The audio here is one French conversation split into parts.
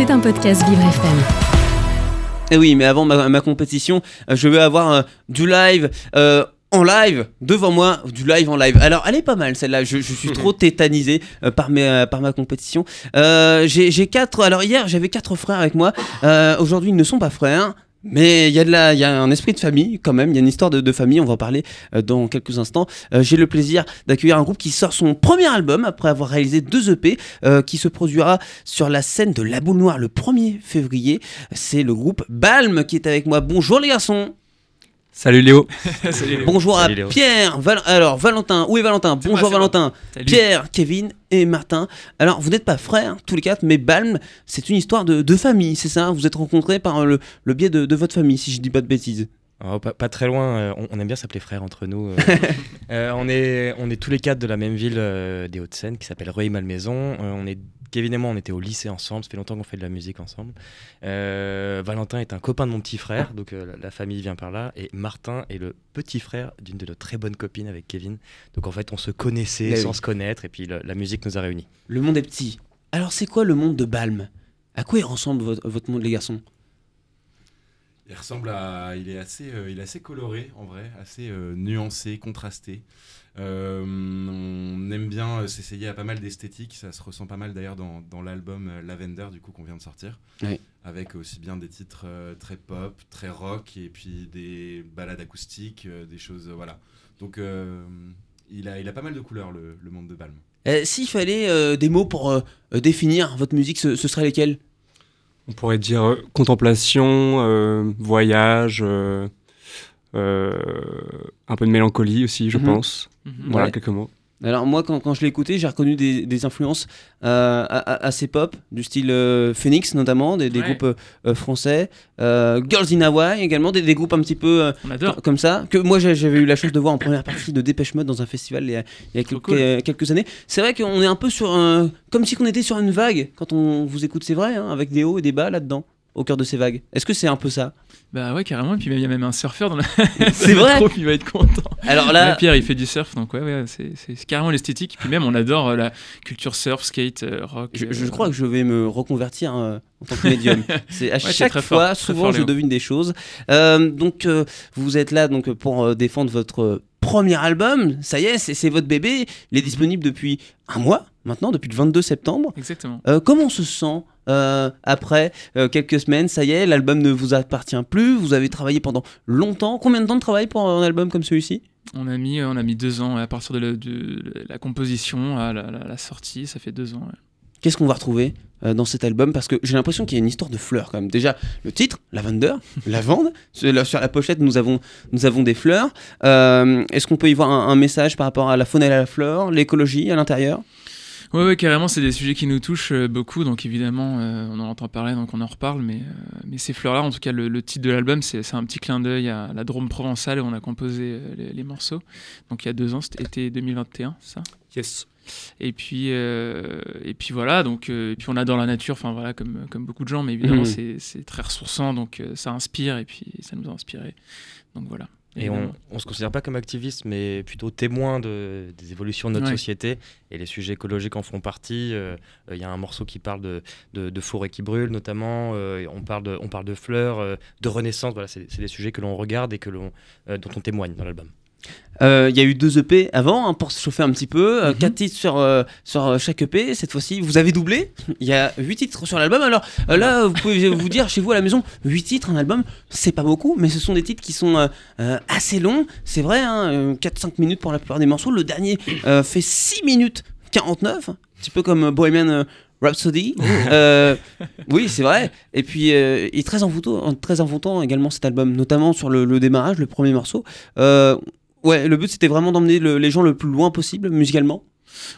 C'est un podcast Vivre FM. Et oui, mais avant ma, ma compétition, euh, je veux avoir euh, du live. euh, en live, devant moi, du live en live. Alors, elle est pas mal celle-là. Je, je suis trop tétanisé euh, par, mes, euh, par ma compétition. Euh, J'ai j'ai quatre. Alors, hier, j'avais quatre frères avec moi. Euh, Aujourd'hui, ils ne sont pas frères. Mais il y, a y a un esprit de famille quand même, il y a une histoire de, de famille, on va en parler euh, dans quelques instants. Euh, J'ai le plaisir d'accueillir un groupe qui sort son premier album après avoir réalisé deux EP, euh, qui se produira sur la scène de La Boule Noire le 1er février. C'est le groupe Balm qui est avec moi. Bonjour les garçons Salut Léo. Bonjour Salut, à Léo. Pierre, Val- alors Valentin, où est Valentin? Bonjour moi, Valentin, Salut. Pierre, Kevin et Martin. Alors vous n'êtes pas frères tous les quatre, mais Balm, c'est une histoire de, de famille, c'est ça? Vous êtes rencontrés par le, le biais de, de votre famille, si je dis pas de bêtises. Oh, pas, pas très loin, euh, on, on aime bien s'appeler frères entre nous. euh. Euh, on, est, on est tous les quatre de la même ville des Hauts-de-Seine qui s'appelle Rueil-Malmaison. On est, Kevin et moi, on était au lycée ensemble, ça fait longtemps qu'on fait de la musique ensemble. Euh, Valentin est un copain de mon petit frère, donc euh, la, famille vient par là. Et Martin est le petit frère d'une de nos très bonnes copines avec Kevin. Donc en fait, on se connaissait Eh sans oui. se connaître, et puis la musique nous a réunis. Le monde est petit. Alors c'est quoi le monde de Balm? À quoi il ressemble votre, votre monde les garçons? Il ressemble à. Il est assez, euh, il est assez coloré en vrai, assez euh, nuancé, contrasté. Euh, on aime bien s'essayer à pas mal d'esthétiques. Ça se ressent pas mal d'ailleurs dans, dans l'album Lavender du coup qu'on vient de sortir. Oui. Avec aussi bien des titres très pop, très rock et puis des balades acoustiques, des choses. voilà. Donc il, a, il a pas mal de couleurs le, le monde de Balm. Euh, S'il fallait des mots pour définir votre musique, ce, ce serait lesquels? On pourrait dire euh, contemplation, euh, voyage, euh, un peu de mélancolie aussi, je Mhm. pense. Voilà, Ouais. quelques mots. Alors moi, quand, quand je l'ai écouté, j'ai reconnu des, des influences euh, assez pop, du style euh, Phoenix notamment, des, des Ouais. groupes euh, français, Girls in Hawaii également, des, des groupes un petit peu comme ça, que moi j'avais eu la chance de voir en première partie de Dépêche Mode dans un festival il y a, il y a Trop quelques, cool. quelques années. C'est vrai qu'on est un peu sur un... comme si on était sur une vague quand on vous écoute, c'est vrai, hein, avec des hauts et des bas là-dedans, au cœur de ces vagues. Est-ce que c'est un peu ça? Bah ouais, carrément. Et puis il y a même un surfeur dans la. C'est vrai groupe, Il va être content. Alors Ouais, là, Pierre, il fait du surf, donc ouais, ouais c'est carrément l'esthétique. Puis même, on adore euh, la culture surf, skate, euh, rock. Je, euh, crois que je vais me reconvertir en tant que médium. C'est à c'est chaque fois, fort, souvent, fort, je devine des choses. Donc, vous êtes là donc pour défendre votre premier album. Ça y est, c'est votre bébé. Il est disponible depuis un mois maintenant, depuis le 22 septembre. Exactement. Comment on se sent euh, après euh, quelques semaines Ça y est, l'album ne vous appartient plus. Vous avez travaillé pendant longtemps. Combien de temps de travail pour un album comme celui-ci? On a mis, on a mis deux ans à partir de la, de la composition à la, la- la sortie, ça fait deux ans. ouais. Qu'est-ce qu'on va retrouver euh, dans cet album? Parce que j'ai l'impression qu'il y a une histoire de fleurs quand même. Déjà, le titre, Lavender, lavande. Sur la, sur la pochette, nous avons, nous avons des fleurs. Euh, Est-ce qu'on peut y voir un, un message par rapport à la faune et à la flore, l'écologie à l'intérieur? Ouais, ouais, carrément, c'est des sujets qui nous touchent euh, beaucoup, donc évidemment, euh, on en entend parler, donc on en reparle, mais, euh, mais ces fleurs-là, en tout cas, le, le titre de l'album, c'est un petit clin d'œil à la Drôme provençale où on a composé les, les morceaux. Donc il y a deux ans, c'était été 2021, ça? Yes. Et puis, euh, et puis voilà, donc, euh, et puis on adore la nature, enfin voilà, comme, comme beaucoup de gens, mais évidemment, Mhm. c'est- c'est très ressourçant, donc euh, ça inspire, et puis ça nous a inspiré. Donc voilà. Et on, on se considère pas comme activiste, mais plutôt témoin de, des évolutions de notre Ouais. société. Et les sujets écologiques en font partie. Euh, Il y a un morceau qui parle de, de, de forêts qui brûlent, notamment. Euh, on, parle de, on parle de fleurs, euh, de renaissance. Voilà, c'est des sujets que l'on regarde et que l'on, euh, dont on témoigne dans l'album. Euh, Il y a eu deux EP avant hein, pour se chauffer un petit peu. euh, Mhm. Quatre titres sur, euh, sur chaque EP. Cette fois-ci, vous avez doublé. Il y a huit titres sur l'album. Alors là, vous pouvez vous dire chez vous à la maison, huit titres, un album, c'est pas beaucoup, mais ce sont des titres qui sont assez longs. C'est vrai, hein, euh, 4-5 minutes pour la plupart des morceaux. Le dernier fait 6 minutes 49, un petit peu comme Bohemian Rhapsody. Euh, oui, c'est vrai. Et puis, euh, il est très envoûtant, très envoûtant également cet album, notamment sur le, le démarrage, le premier morceau. Euh, ouais, le but c'était vraiment d'emmener le- les gens le plus loin possible musicalement.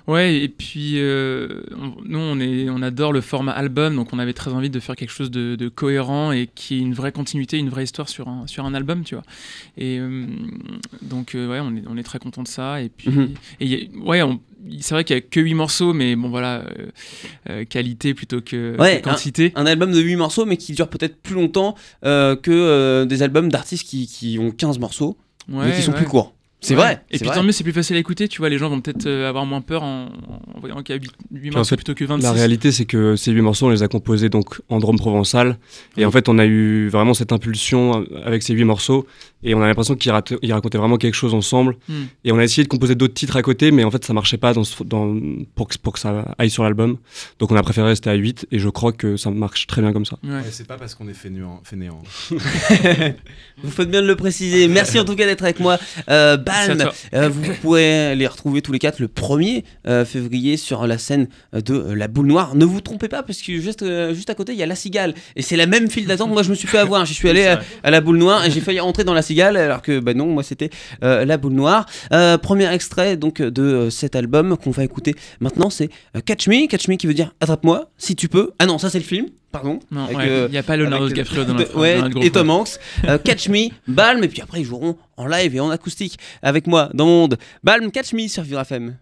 Ouais, et puis euh, on- nous, on, est, on adore le format album, donc on avait très envie de faire quelque chose de, de cohérent et qui ait une vraie continuité, une vraie histoire sur un, sur un album, tu vois. Et euh, donc, euh, ouais, on est, on est très content de ça. Et puis, Mhm. et y a- ouais, c'est vrai qu'il y a que 8 morceaux, mais bon, voilà, euh, qualité plutôt que, Ouais, que quantité. Un album de 8 morceaux, mais qui dure peut-être plus longtemps que des albums d'artistes qui, qui ont 15 morceaux, mais qui sont ouais. plus courts. C'est Ouais. vrai. Et puis vrai. tant mieux, c'est plus facile à écouter. Tu vois, les gens vont peut-être euh, avoir moins peur en, en voyant qu'il y a 8, en morceaux fait, plutôt que 26. La réalité, c'est que ces huit morceaux, on les a composés donc en drone provençal. Et en fait, on a eu vraiment cette impulsion avec ces huit morceaux. Et on a l'impression qu'ils racontaient vraiment quelque chose ensemble. Mhm. Et on a essayé de composer d'autres titres à côté, mais en fait, ça marchait pas dans ce- dans- pour, que, pour que ça aille sur l'album. Donc, on a préféré rester à 8. Et je crois que ça marche très bien comme ça. Ouais. Ouais, c'est pas parce qu'on est fainéant. Vous faites bien de le préciser. Merci en tout cas d'être avec moi. Euh, Euh, vous pourrez les retrouver tous les quatre le 1er euh, février sur la scène de euh, la boule noire. Ne vous trompez pas parce que juste, juste à côté il y a la cigale et c'est la même file d'attente. Moi je me suis fait avoir. J'y suis allé à, à la boule noire et j'ai failli entrer dans la cigale alors que bah non, moi c'était la boule noire. Premier extrait donc de cet album qu'on va écouter maintenant c'est Catch Me. Catch Me qui veut dire attrape-moi si tu peux. Ah non, ça c'est le film. Pardon. Non, ouais, euh, il n'y a pas Leonardo avec, DiCaprio dans euh, notre ouais, dans notre groupe. et Tom Hanks. Euh, Catch Me, Balm, et puis après ils joueront en live et en acoustique avec moi dans mon monde. Balm, Catch Me sur Vivre FM.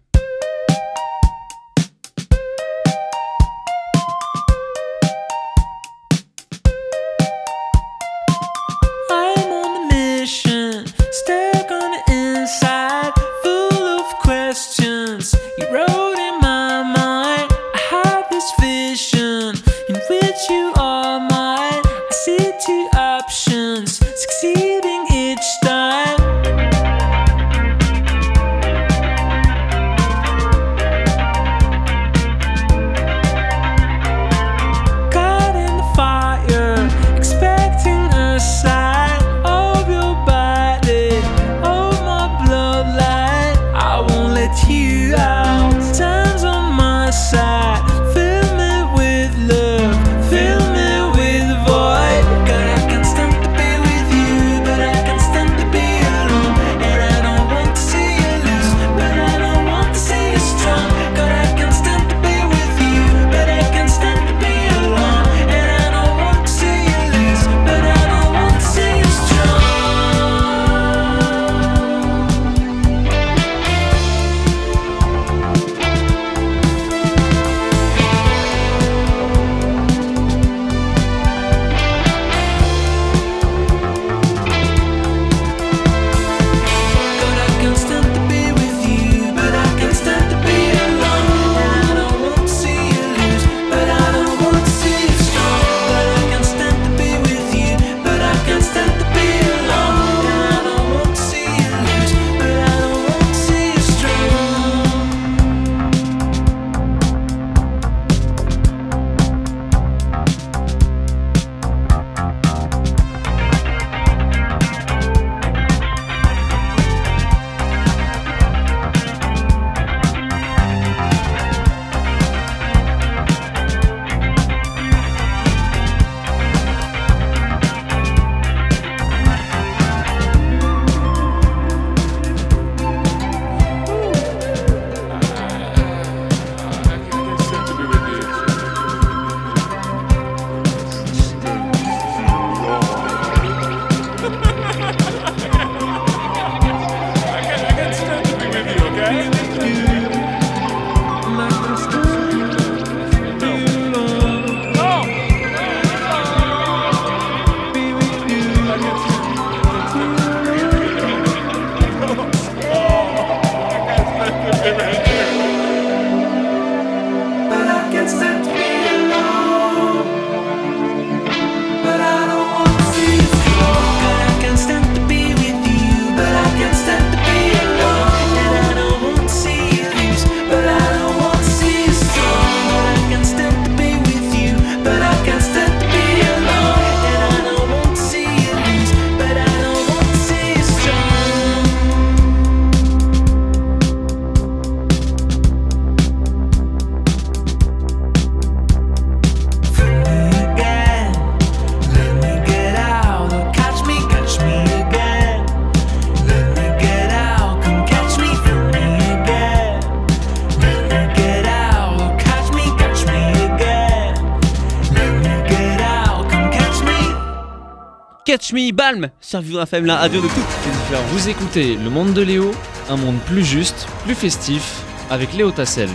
Sur Vivre FM, la radio de toutes les différences. Vous écoutez Le Monde de Léo, un monde plus juste, plus festif, avec Léo Tassel.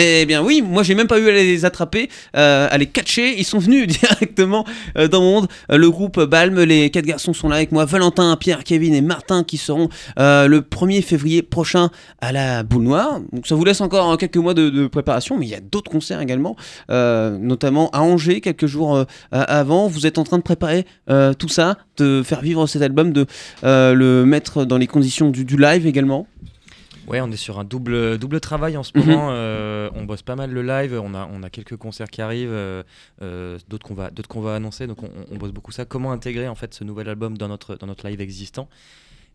Eh bien oui, moi j'ai même pas eu à les attraper, euh, à les catcher, ils sont venus directement euh, dans mon monde. Euh, le groupe Balm, les quatre garçons sont là avec moi, Valentin, Pierre, Kevin et Martin qui seront le 1er février prochain à la Boule Noire. Donc ça vous laisse encore hein, quelques mois de, préparation, mais il y a d'autres concerts également, notamment à Angers quelques jours avant. Vous êtes en train de préparer tout ça, de faire vivre cet album, de le mettre dans les conditions du live également. Ouais, on est sur un double, double travail en ce Mhm. moment. euh, on bosse pas mal le live. On a, on a quelques concerts qui arrivent, euh, euh, d'autres qu'on va, qu'on va annoncer. Donc on, on bosse beaucoup ça. Comment intégrer en fait ce nouvel album dans notre, dans notre live existant?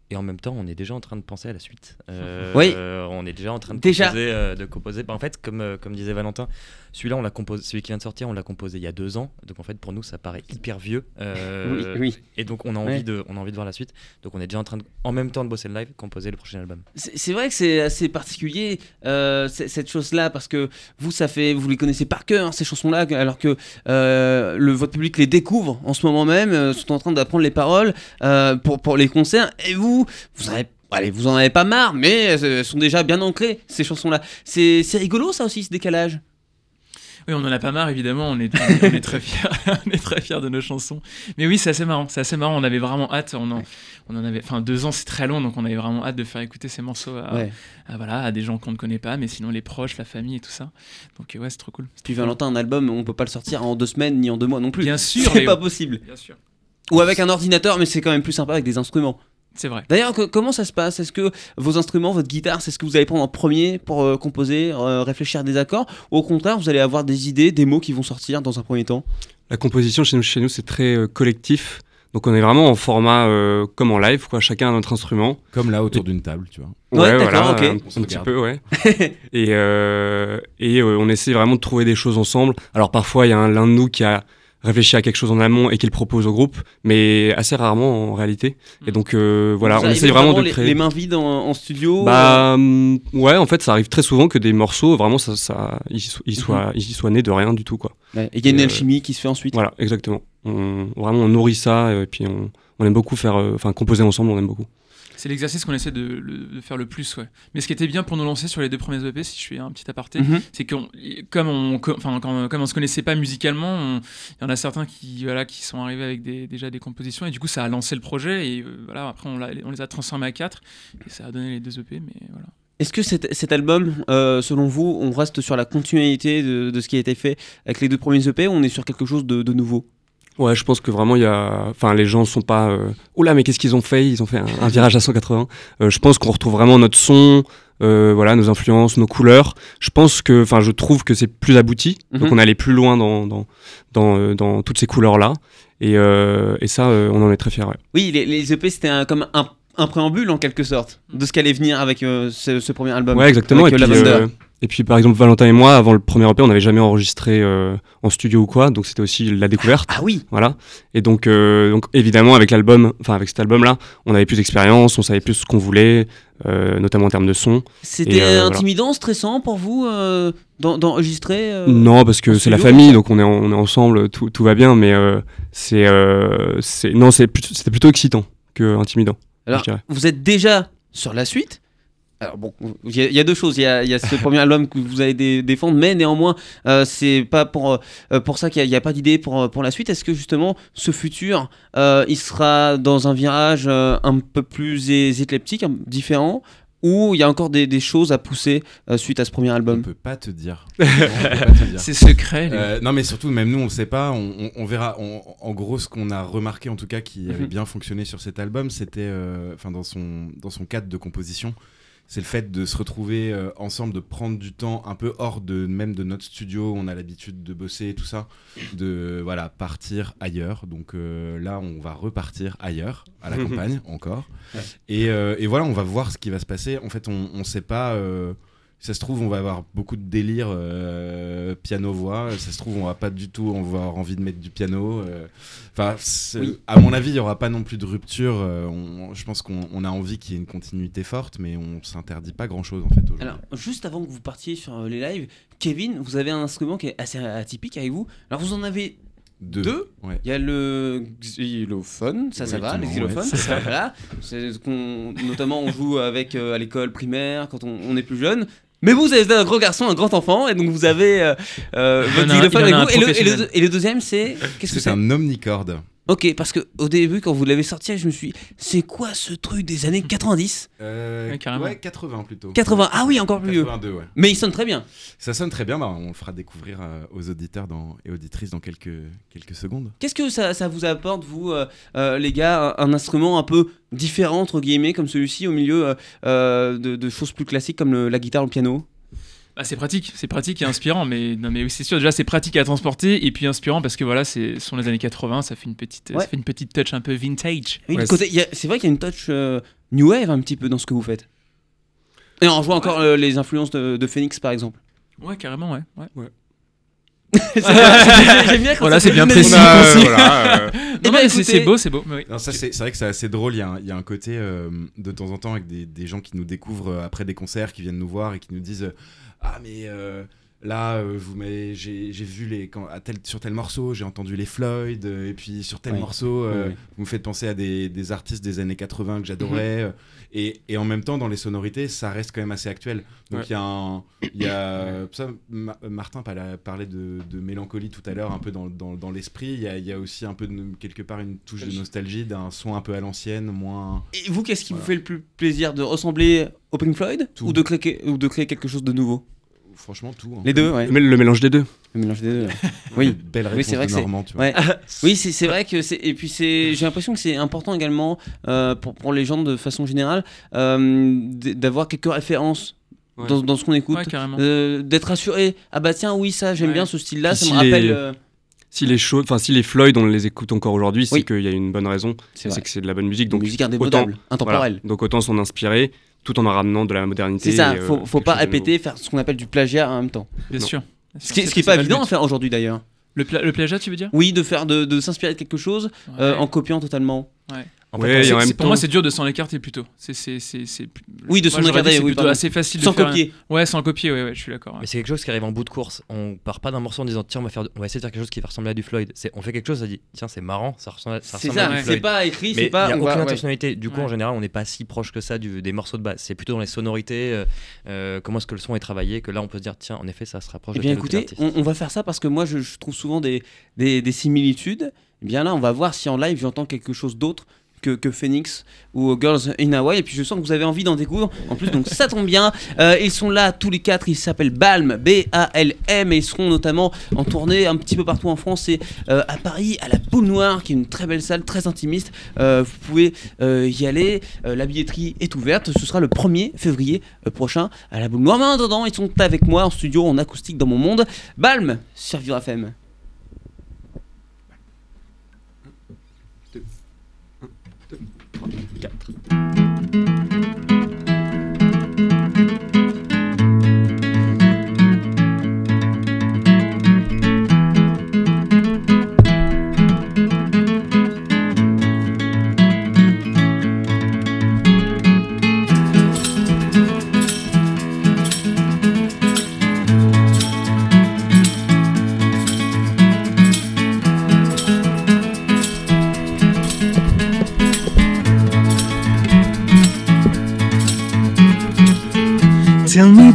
Et en même temps, on est déjà en train de penser à la suite. Euh, Oui. on est déjà en train de Déjà. composer. de composer. Bah, en fait, comme, comme disait Valentin, celui-là, on l'a composé, celui qui vient de sortir, on l'a composé il y a deux ans. Donc en fait, pour nous, ça paraît hyper vieux. Euh, oui, oui. Et donc on a envie Ouais. de, on a envie de voir la suite. Donc on est déjà en train de, en même temps de bosser le live, composer le prochain album. C'est vrai que c'est assez particulier euh, cette chose-là parce que vous, ça fait, vous les connaissez par cœur hein, ces chansons-là, alors que euh, le votre public les découvre en ce moment même, sont en train d'apprendre les paroles pour pour les concerts. Et vous, vous avez Allez, vous en avez pas marre, mais elles sont déjà bien ancrées, ces chansons-là. C'est c'est rigolo, ça aussi, ce décalage? Oui, on en a pas marre, évidemment. On est, on est très fiers, on est très fiers de nos chansons. Mais oui, c'est assez marrant. C'est assez marrant. On avait vraiment hâte. On en, on en avait, enfin, deux ans, c'est très long, donc on avait vraiment hâte de faire écouter ces morceaux à, Ouais. à, voilà, à des gens qu'on ne connaît pas, mais sinon les proches, la famille et tout ça. Donc ouais, c'est trop cool. Puis Valentin, un album, on peut pas le sortir en deux semaines ni en deux mois non plus. Bien sûr, c'est pas possible. Bien sûr. Ou avec un ordinateur, mais c'est quand même plus sympa avec des instruments. C'est vrai. D'ailleurs, comment ça se passe? Est-ce que vos instruments, votre guitare, c'est ce que vous allez prendre en premier pour euh, composer, euh, réfléchir à des accords? Ou au contraire, vous allez avoir des idées, des mots qui vont sortir dans un premier temps? La composition chez nous, chez nous c'est très euh, collectif. Donc on est vraiment en format euh, comme en live, quoi. Chacun a notre instrument. Comme là autour d'une table, tu vois. Ouais, d'accord, ok. un, On se un petit peu, ouais. et euh, et euh, on essaie vraiment de trouver des choses ensemble. Alors parfois, il y a un- l'un de nous qui a réfléchi à quelque chose en amont et qui le propose au groupe, mais assez rarement en réalité. Et donc euh, voilà, on essaie vraiment de les, créer. les mains vides en, en studio euh, Bah hum, ouais, en fait, ça arrive très souvent que des morceaux, vraiment, ça, ça, ils, so- ils soient, ils soient nés de rien du tout, quoi. ouais. Et il y a une euh, alchimie qui se fait ensuite. Voilà, exactement. On, vraiment, on nourrit ça et puis on, on aime beaucoup faire, enfin, composer ensemble, on aime beaucoup. C'est l'exercice qu'on essaie de, faire le plus, ouais. Mais ce qui était bien pour nous lancer sur les deux premiers EP, si je fais un petit aparté, Mhm. c'est qu'on, comme on, enfin, quand- comme on se connaissait pas musicalement, il y en a certains qui, voilà, qui sont arrivés avec des, déjà des compositions et du coup ça a lancé le projet et euh, voilà, après on, les a transformés à quatre et ça a donné les deux EP, mais voilà. Est-ce que cet, cet album, euh, selon vous, on reste sur la continuité de, de ce qui a été fait avec les deux premiers EP ou on est sur quelque chose de, de nouveau? Ouais, je pense que vraiment, il y a, enfin, les gens sont pas, euh, oula, mais qu'est-ce qu'ils ont fait? Ils ont fait un, un virage à 180. Euh, je pense qu'on retrouve vraiment notre son, euh, voilà, nos influences, nos couleurs. Je pense que, enfin, je trouve que c'est plus abouti. Donc, Mhm. on est allé plus loin dans, dans, dans, euh, dans toutes ces couleurs-là. Et, et ça, on en est très fiers. ouais. Oui, les, les EP c'était un- comme un, un préambule en quelque sorte de ce qu'allait venir avec euh, ce, ce premier album. Ouais, exactement. Avec, et, puis, euh, et puis, par exemple, Valentin et moi, avant le premier EP, on n'avait jamais enregistré euh, en studio ou quoi. Donc, c'était aussi la découverte. Ah oui Voilà. Et donc, euh, donc évidemment, avec l'album, enfin avec cet album-là, on avait plus d'expérience, on savait plus ce qu'on voulait, euh, notamment en termes de son. C'était voilà. intimidant, stressant pour vous d'en- d'enregistrer non, parce que c'est la famille, donc on est, en- on est ensemble, tout, tout va bien, mais c'est, non, c'était plutôt excitant que intimidant. Alors, vous êtes déjà sur la suite. Alors bon, il y, a- il y a deux choses. Il y a, il y a ce premier album que vous allez dé- défendre, mais néanmoins, euh, c'est pas pour euh, pour ça qu'il n'y a, pas d'idée pour pour la suite. Est-ce que justement ce futur, euh, il sera dans un virage euh, un peu plus éclectique, différent, ou il y a encore des, des choses à pousser euh, suite à ce premier On album. On peut pas te dire. C'est secret. les- Euh, non mais surtout même nous on sait pas on, on- on verra On- en gros ce qu'on a remarqué en tout cas qui avait Mhm. bien fonctionné sur cet album c'était euh, enfin dans son dans son cadre de composition c'est le fait de se retrouver euh, ensemble de prendre du temps un peu hors de même de notre studio où on a l'habitude de bosser et tout ça de voilà partir ailleurs. Donc euh, là on va repartir ailleurs à la campagne encore. Ouais. et, euh, et voilà on va voir ce qui va se passer. En fait on, on sait pas ça se trouve, on va avoir beaucoup de délire euh, piano-voix. Ça se trouve, on va pas du tout avoir envie de mettre du piano. euh. Enfin, Oui. à mon avis, il y aura pas non plus de rupture. euh, on- je pense qu'on on a envie qu'il y ait une continuité forte, mais on s'interdit pas grand-chose en fait aujourd'hui. Alors, juste avant que vous partiez sur les lives, Kevin, vous avez un instrument qui est assez atypique avec vous. Alors, vous en avez deux Ouais. Il y a le xylophone, ça, ça va, le Exactement, xylophone, ouais, ça, voilà. C'est ce qu'on, notamment, on joue avec euh, à l'école primaire quand on, on est plus jeune. Mais vous êtes un grand garçon, un grand enfant, et donc vous avez euh, euh, votre xylophone avec vous. un Et le, et, le, professionnel. et le deuxième, c'est. Qu'est-ce que C'est c'est un omnicorde. Ok, parce que au début, quand vous l'avez sorti, je me suis dit, c'est quoi ce truc des années 90 Euh, Ouais, carrément. ouais, 80 plutôt. 80 Ah oui, encore plus vieux. 82, ouais. Mais il sonne très bien. Ça sonne très bien, bah, on le fera découvrir euh, aux auditeurs dans- et auditrices dans quelques, quelques secondes. Qu'est-ce que ça, ça vous apporte, vous, euh, euh, les gars, un, un instrument un peu différent, entre guillemets, comme celui-ci, au milieu de, de choses plus classiques comme le- la guitare, le piano? Bah, c'est pratique, c'est pratique et inspirant, mais non mais c'est sûr déjà c'est pratique à transporter et puis inspirant parce que voilà c'est ce sont les années 80, ça fait une petite Ouais. ça fait une petite touch un peu vintage. Oui, Ouais, C'est vrai qu'il y a une touch euh, new wave un petit peu dans ce que vous faites. Et on rejoint encore euh, les influences de, de Phoenix, par exemple. Ouais carrément ouais. J'aime bien quand Voilà, c'est bien précis. Voilà, euh, Non, ben, c'est- beau, c'est beau. oui. C'est c'est vrai que c'est assez drôle. Il y a un, il y a un côté euh, de temps en temps avec des, des gens qui nous découvrent après des concerts, qui viennent nous voir et qui nous disent euh, ah mais euh, là euh, vous m'avez- j'ai vu les quand, à tel, sur tel morceau j'ai entendu les Floyd euh, et puis sur tel morceau euh, vous me faites penser à des, des artistes des années 80 que j'adorais Mhm. Et, et en même temps dans les sonorités ça reste quand même assez actuel. Donc Ouais. il y a un y a ça Ma- Martin parlait, de, de mélancolie tout à l'heure un peu dans, dans, dans l'esprit. Il y a, il y a aussi un peu de, quelque part une touche de nostalgie d'un son un peu à l'ancienne, moins. Et vous, qu'est-ce qui vous fait le plus plaisir De ressembler au Pink Floyd Tout. ou de, créer, ou de créer quelque chose de nouveau? Franchement, tout. hein. Les deux, ouais. Le, le mélange des deux. Le mélange des deux. Oui. Belle Oui, réponse c'est vrai de que c'est- Normand, tu vois. Ouais. oui, c'est c'est vrai que c'est. Et puis, c'est j'ai l'impression que c'est important également euh, pour, pour les gens de façon générale euh, d'avoir quelques références Ouais. dans, dans ce qu'on écoute. Ouais, carrément. Euh, D'être assuré, ah bah tiens, oui, ça, j'aime Ouais. bien ce style-là, ça si me rappelle. les- euh, Si les choses, enfin si les Floyd, on les écoute encore aujourd'hui, c'est Oui. qu'il y a une bonne raison. C'est vrai. C'est que c'est de la bonne musique. Donc, Donc musique indémodable, intemporelle. Donc autant s'en inspirer, tout en en ramenant de la modernité. C'est ça, et, euh, faut, faut pas répéter, faire ce qu'on appelle du plagiat en même temps. Bien Non. sûr. Ce qui, ce C'est- qui est pas le évident but. à faire aujourd'hui d'ailleurs. Le, pla- le plagiat, tu veux dire? Oui, de faire, de, de s'inspirer de quelque chose euh, Ouais. en copiant totalement. En fait, en même pour moi, c'est dur de s'en écarter plutôt. C'est, c'est, c'est, c'est- Oui, de s'en écarter, C'est oui, plutôt assez facile Sans de faire. copier. Ouais, sans copier, ouais, ouais, je suis d'accord. ouais. Mais c'est quelque chose qui arrive en bout de course. On part pas d'un morceau en disant tiens on va faire, on va essayer de faire quelque chose qui va ressembler à du Floyd. C'est on fait quelque chose, ça dit tiens c'est marrant, ça ressemble, à- ça C'est ressemble à ça, c'est pas écrit, Mais c'est il pas. n'y a aucune va- intentionnalité. Du coup, Ouais. en général, on n'est pas si proche que ça du- des morceaux de base. C'est plutôt dans les sonorités, euh, euh, comment est-ce que le son est travaillé, que là, on peut se dire, tiens, en effet, ça se rapproche Eh de bien écoutez, on, va faire ça parce que moi je, trouve souvent des, des, des similitudes. Eh bien là, on va voir si en live j'entends quelque chose d'autre que, Phoenix ou Girls in Hawaii. Et puis je sens que vous avez envie d'en découvrir. En plus, donc ça tombe bien. Euh, ils sont là tous les quatre. Ils s'appellent Balm, B-A-L-M. Et ils seront notamment en tournée un petit peu partout en France et euh, à Paris, à la Boule Noire, qui est une très belle salle, très intimiste. Euh, vous pouvez y aller. La billetterie est ouverte. Ce sera le 1er février prochain à la Boule Noire. Mais en attendant, ils sont avec moi en studio, en acoustique dans mon monde. Balm sur Vivre.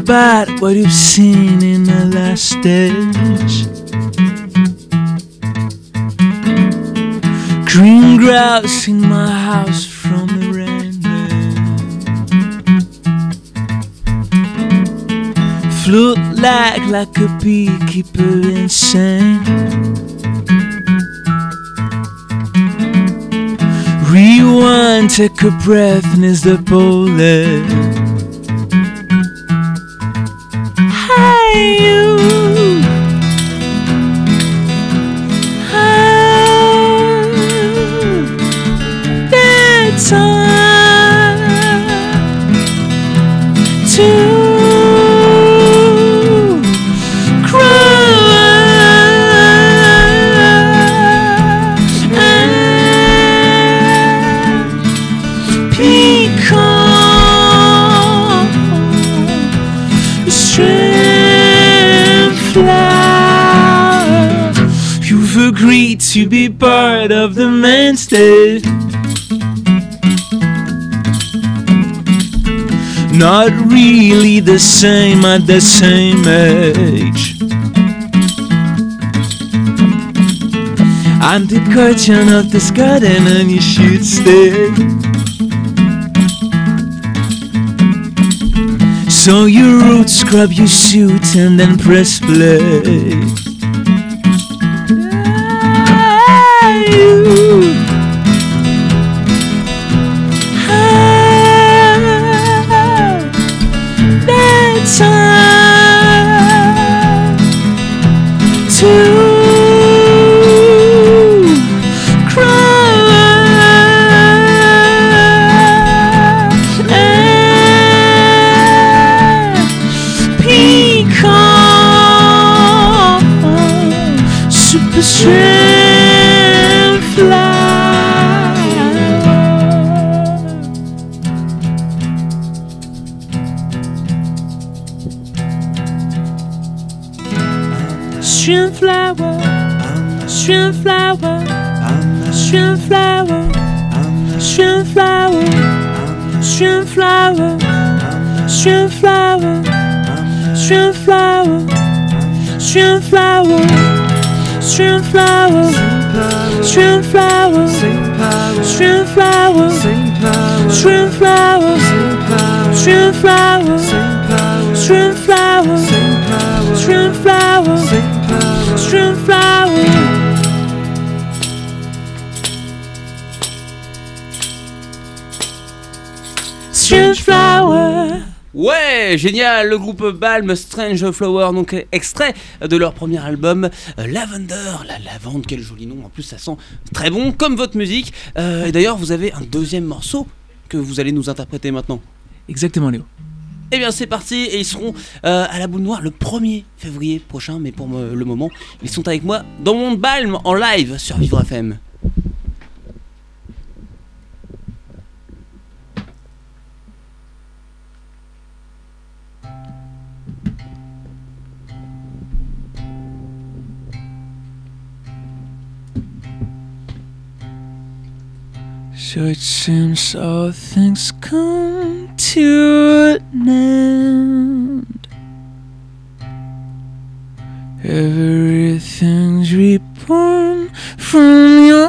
About what you've seen in the last stage. Green grouse in my house from the rain. Float like like a beekeeper insane. Rewind, take a breath, and is the bullet. Time to. Peacock strength flower. You've agreed to be part of the mainstay. Not really the same at the same age. I'm the guardian of this garden and you should stay. So you root scrub your suit and then press play. Time to cry and peacock super stream flower, stream flower, stream flower, stream flower, stream flower, stream flower, stream flower, stream flower, stream flower, stream flower, stream flower, stream flower, Stream flower. Ouais, génial, le groupe Balm Strange Flower, donc extrait de leur premier album euh, Lavender, la lavande, quel joli nom, en plus ça sent très bon comme votre musique. Euh, et d'ailleurs, vous avez un deuxième morceau que vous allez nous interpréter maintenant. Exactement, Léo. Eh bien c'est parti et ils seront euh, à la boule noire le 1er février prochain, mais pour me- le moment, ils sont avec moi dans mon Balm en live sur Vivre FM. So it seems all things come to an end. Everything's reborn from your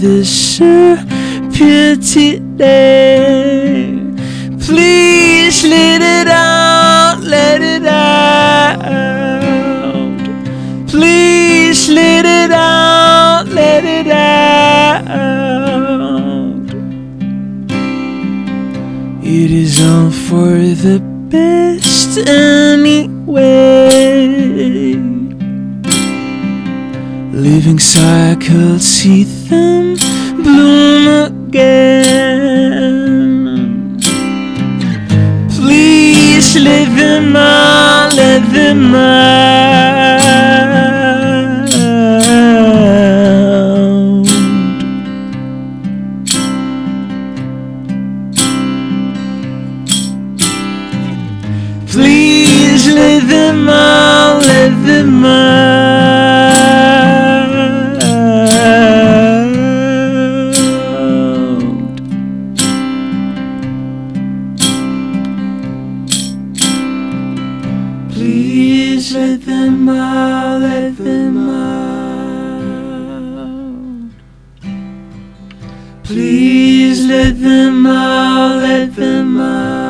make it this a pity day? Please let it out, let it out. Please let it out, let it out. It is all for the best anyway. Living cycles, see them bloom again. Please let them out. live in my. Please let them out, let them out.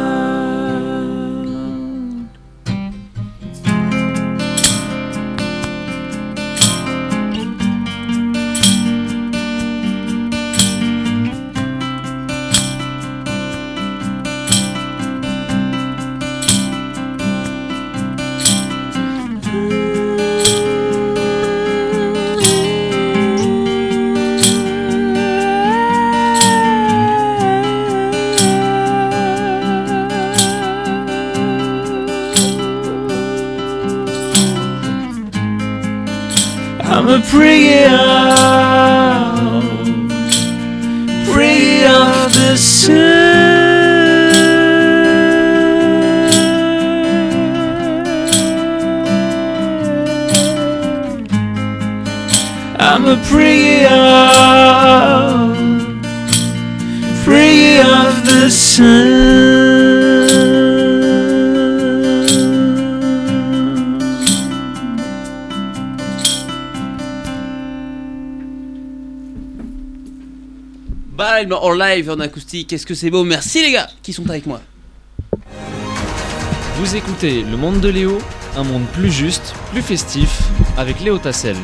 I'm a pretty of, the sun. Balm en live, en acoustique, qu'est-ce que c'est beau? Merci les gars qui sont avec moi. Vous écoutez Le Monde de Léo, un monde plus juste, plus festif, avec Léo Tassel.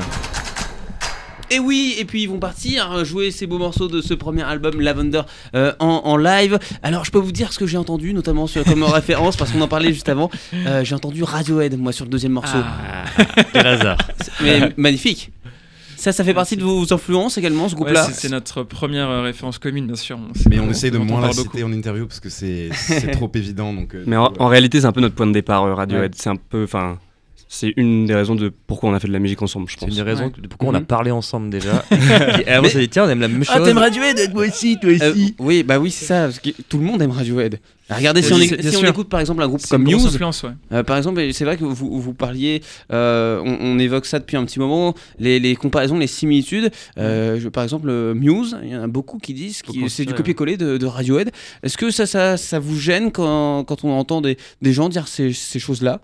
Et oui, et puis ils vont partir jouer ces beaux morceaux de ce premier album Lavender euh, en, en live. Alors je peux vous dire ce que j'ai entendu, notamment sur, comme référence, parce qu'on en parlait juste avant. Euh, j'ai entendu Radiohead, moi, sur le deuxième morceau. Ah, quel hasard. Mais magnifique. Ça, ça fait partie de vos influences également, ce groupe-là c'est- c'est notre première euh, référence commune, bien sûr. Mais on essaye de en moins la citer en interview parce que c'est trop évident. Donc, euh, Mais en, réalité, c'est un peu notre point de départ, euh, Radiohead. C'est un peu, enfin, c'est une des raisons de pourquoi on a fait de la musique ensemble, je C'est pense. une des raisons Ouais. de pourquoi on a Mhm. parlé ensemble déjà. Et avant, s'est dit, tiens, on aime la même chose. Radiohead Moi aussi, toi aussi. oui, bah oui, c'est ça. Parce que tout le monde aime Radiohead. Ah, Regardez, si, on, c'est- si écoute par exemple un groupe C'est comme Muse, influence, ouais. Euh, par exemple, c'est vrai que vous, vous parliez, euh, on, on évoque ça depuis un petit moment, les, les comparaisons, les similitudes. Euh, je- par exemple, euh, Muse, il y en a beaucoup qui disent que c'est du copier-coller de, de Radiohead. Est-ce que ça, ça, ça vous gêne quand, quand on entend des, des gens dire ces, ces choses-là?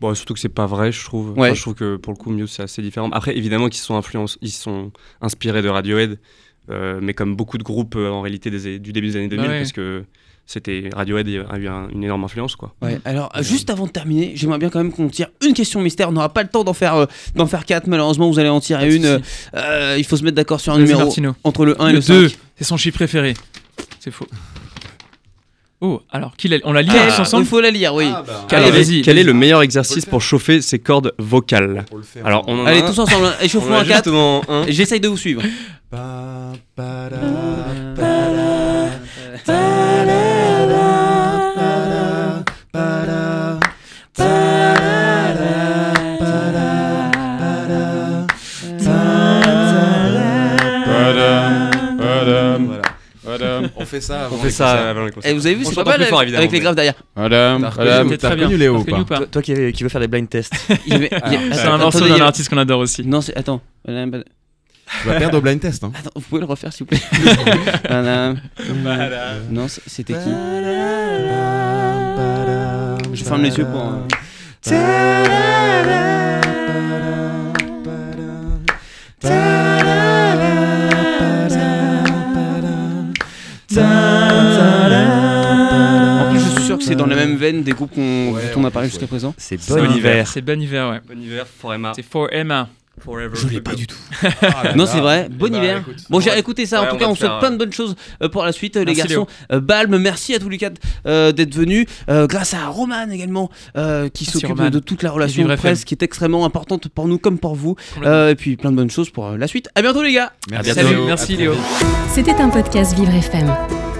Bon, surtout que c'est pas vrai, je trouve. Ouais. Enfin, je trouve que pour le coup, Muse, c'est assez différent. Après, évidemment qu'ils sont influence, ils sont inspirés de Radiohead, euh, mais comme beaucoup de groupes euh, en réalité des- du début des années 2000, Bah ouais. parce que c'était Radiohead a eu un- une énorme influence, quoi. Ouais. Alors, euh, juste avant de terminer, j'aimerais bien quand même qu'on tire une question mystère. On n'aura pas le temps d'en faire, euh, d'en faire quatre, malheureusement. Vous allez en tirer une. euh, il faut se mettre d'accord sur un numéro Martino. entre le 1 et Le le 2, 5. c'est son chiffre préféré. C'est faux. Oh, alors, qui l'a- on la lit Ah, tous il ensemble faut la lire, oui. Ah, bah, Allez, quel est, vas-y, quel est vas-y. le meilleur exercice le pour chauffer ses cordes vocales pour le faire. Alors, on en a Allez, un. tous ensemble, hein. Échauffement à 4. justement un. J'essaye de vous suivre. Pa, da, pa, fait ça avant On fait les ça concerts. avant les Et concerts. vous avez vu, On c'est pas chante mal plus fort, avec, évidemment, avec les mais- graves derrière. Madame, T'as madame, reconnu, t'as très bien. reconnu Léo ou Reconnu pas ou pas Toi, toi qui, qui veux faire des blind tests. Il y avait- il y a- C'est attends, un morceau attendez, il y d'un a- artiste qu'on adore aussi. Non, c'est. Attends. Tu vas perdre au blind test. Hein. Attends, vous pouvez le refaire s'il vous plaît Madame. Non, c'est- c'était qui Je ferme les yeux pour. euh, suis que c'est dans la même veine des groupes qu'on, Ouais, dont on a parlé jusqu'à présent. C'est bon hiver. C'est Bon Hiver, ouais. Bon hiver, for Emma. C'est For Emma. Forever. Je l'ai pas du tout. Ah Non, c'est vrai. Bon bah, hiver. écoute, Bon, j'ai écouté ça. Ouais, en tout on cas, on te souhaite plein de bonnes choses euh, pour la suite, euh, les garçons. Euh, Balm, merci à tous les quatre euh, d'être venus. Euh, grâce à Roman également, euh, qui s'occupe de toute la relation Vivre FM. presse, qui est extrêmement importante pour nous comme pour vous. Euh, et puis plein de bonnes choses pour euh, la suite. À bientôt, les gars. Merci, Salut, Léo. merci Léo. C'était un podcast Vivre FM.